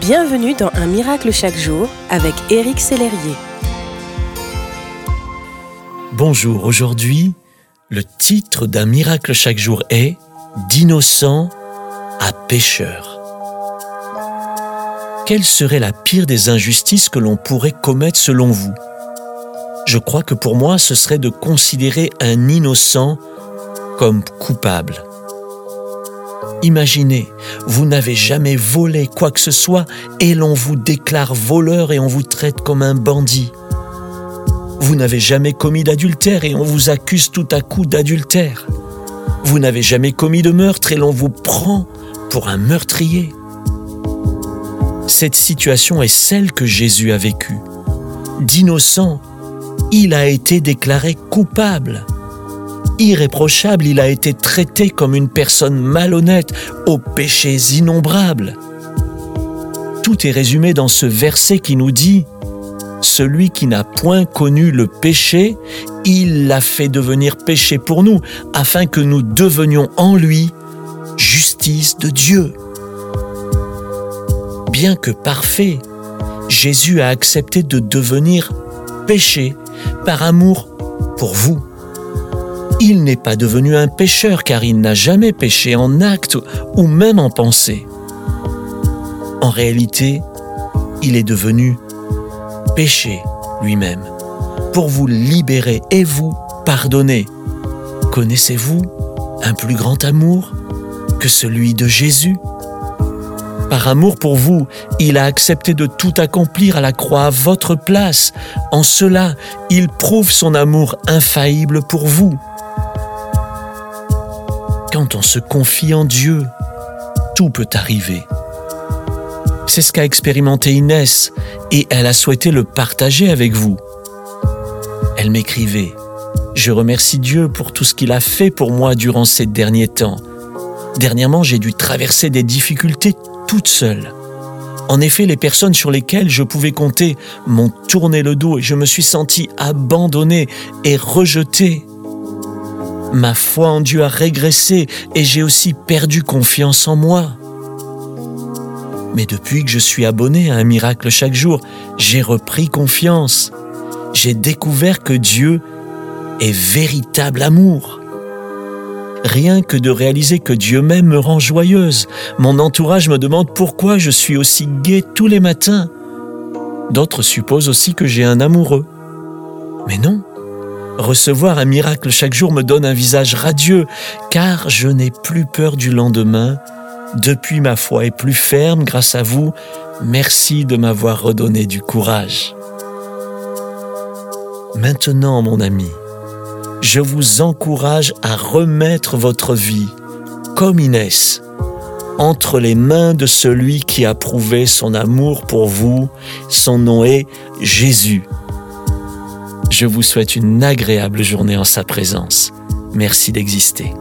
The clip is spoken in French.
Bienvenue dans Un miracle chaque jour avec Éric Sellerier. Bonjour, aujourd'hui, le titre d'un miracle chaque jour est D'innocent à pécheur. Quelle serait la pire des injustices que l'on pourrait commettre selon vous? Je crois que pour moi, ce serait de considérer un innocent comme coupable. Imaginez, vous n'avez jamais volé quoi que ce soit et l'on vous déclare voleur et on vous traite comme un bandit. Vous n'avez jamais commis d'adultère et on vous accuse tout à coup d'adultère. Vous n'avez jamais commis de meurtre et l'on vous prend pour un meurtrier. Cette situation est celle que Jésus a vécue. D'innocent, il a été déclaré coupable irréprochable, il a été traité comme une personne malhonnête, aux péchés innombrables. Tout est résumé dans ce verset qui nous dit Celui qui n'a point connu le péché, il l'a fait devenir péché pour nous, afin que nous devenions en lui justice de Dieu. Bien que parfait, Jésus a accepté de devenir péché par amour pour vous. Il n'est pas devenu un pécheur car il n'a jamais péché en acte ou même en pensée. En réalité, il est devenu péché lui-même pour vous libérer et vous pardonner. Connaissez-vous un plus grand amour que celui de Jésus? Par amour pour vous, il a accepté de tout accomplir à la croix à votre place. En cela, il prouve son amour infaillible pour vous quand on se confie en Dieu, tout peut arriver. C'est ce qu'a expérimenté Inès et elle a souhaité le partager avec vous. Elle m'écrivait Je remercie Dieu pour tout ce qu'il a fait pour moi durant ces derniers temps. Dernièrement, j'ai dû traverser des difficultés toute seule. En effet, les personnes sur lesquelles je pouvais compter m'ont tourné le dos et je me suis senti abandonné et rejeté. Ma foi en Dieu a régressé et j'ai aussi perdu confiance en moi. Mais depuis que je suis abonné à un miracle chaque jour, j'ai repris confiance. J'ai découvert que Dieu est véritable amour. Rien que de réaliser que Dieu m'aime me rend joyeuse. Mon entourage me demande pourquoi je suis aussi gai tous les matins. D'autres supposent aussi que j'ai un amoureux. Mais non, Recevoir un miracle chaque jour me donne un visage radieux, car je n'ai plus peur du lendemain. Depuis ma foi est plus ferme grâce à vous. Merci de m'avoir redonné du courage. Maintenant, mon ami, je vous encourage à remettre votre vie, comme Inès, entre les mains de celui qui a prouvé son amour pour vous. Son nom est Jésus. Je vous souhaite une agréable journée en sa présence. Merci d'exister.